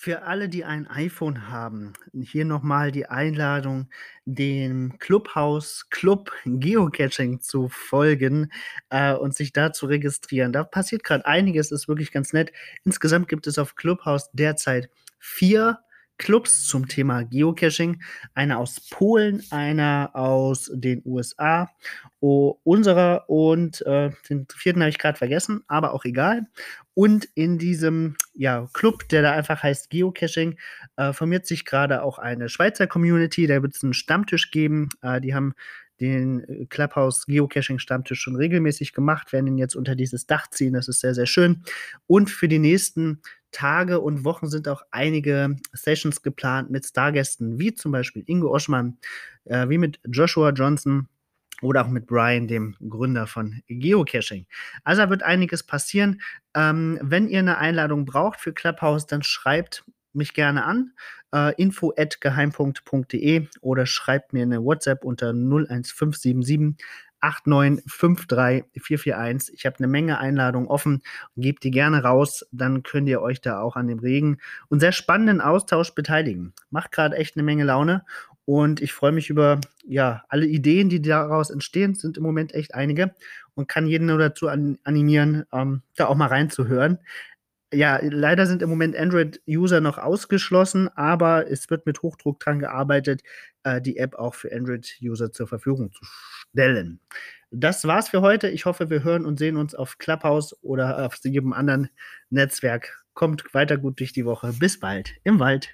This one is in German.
Für alle, die ein iPhone haben, hier nochmal die Einladung, dem Clubhouse Club Geocaching zu folgen äh, und sich da zu registrieren. Da passiert gerade einiges, ist wirklich ganz nett. Insgesamt gibt es auf Clubhouse derzeit vier Clubs zum Thema Geocaching. Einer aus Polen, einer aus den USA, oh, unserer und äh, den vierten habe ich gerade vergessen, aber auch egal. Und in diesem ja, Club, der da einfach heißt Geocaching, äh, formiert sich gerade auch eine Schweizer Community. Da wird es einen Stammtisch geben. Äh, die haben den äh, Clubhouse Geocaching Stammtisch schon regelmäßig gemacht, werden ihn jetzt unter dieses Dach ziehen. Das ist sehr, sehr schön. Und für die nächsten Tage und Wochen sind auch einige Sessions geplant mit Stargästen, wie zum Beispiel Ingo Oschmann, äh, wie mit Joshua Johnson oder auch mit Brian, dem Gründer von Geocaching. Also da wird einiges passieren. Ähm, wenn ihr eine Einladung braucht für Clubhouse, dann schreibt mich gerne an. Äh, info oder schreibt mir eine WhatsApp unter 01577 8953441. Ich habe eine Menge Einladungen offen. Gebt die gerne raus, dann könnt ihr euch da auch an dem regen und sehr spannenden Austausch beteiligen. Macht gerade echt eine Menge Laune und ich freue mich über ja, alle Ideen, die daraus entstehen, sind im Moment echt einige und kann jeden nur dazu an, animieren, ähm, da auch mal reinzuhören. Ja, leider sind im Moment Android-User noch ausgeschlossen, aber es wird mit Hochdruck dran gearbeitet, äh, die App auch für Android-User zur Verfügung zu stellen. Das war's für heute. Ich hoffe, wir hören und sehen uns auf Clubhouse oder auf jedem anderen Netzwerk. Kommt weiter gut durch die Woche. Bis bald im Wald.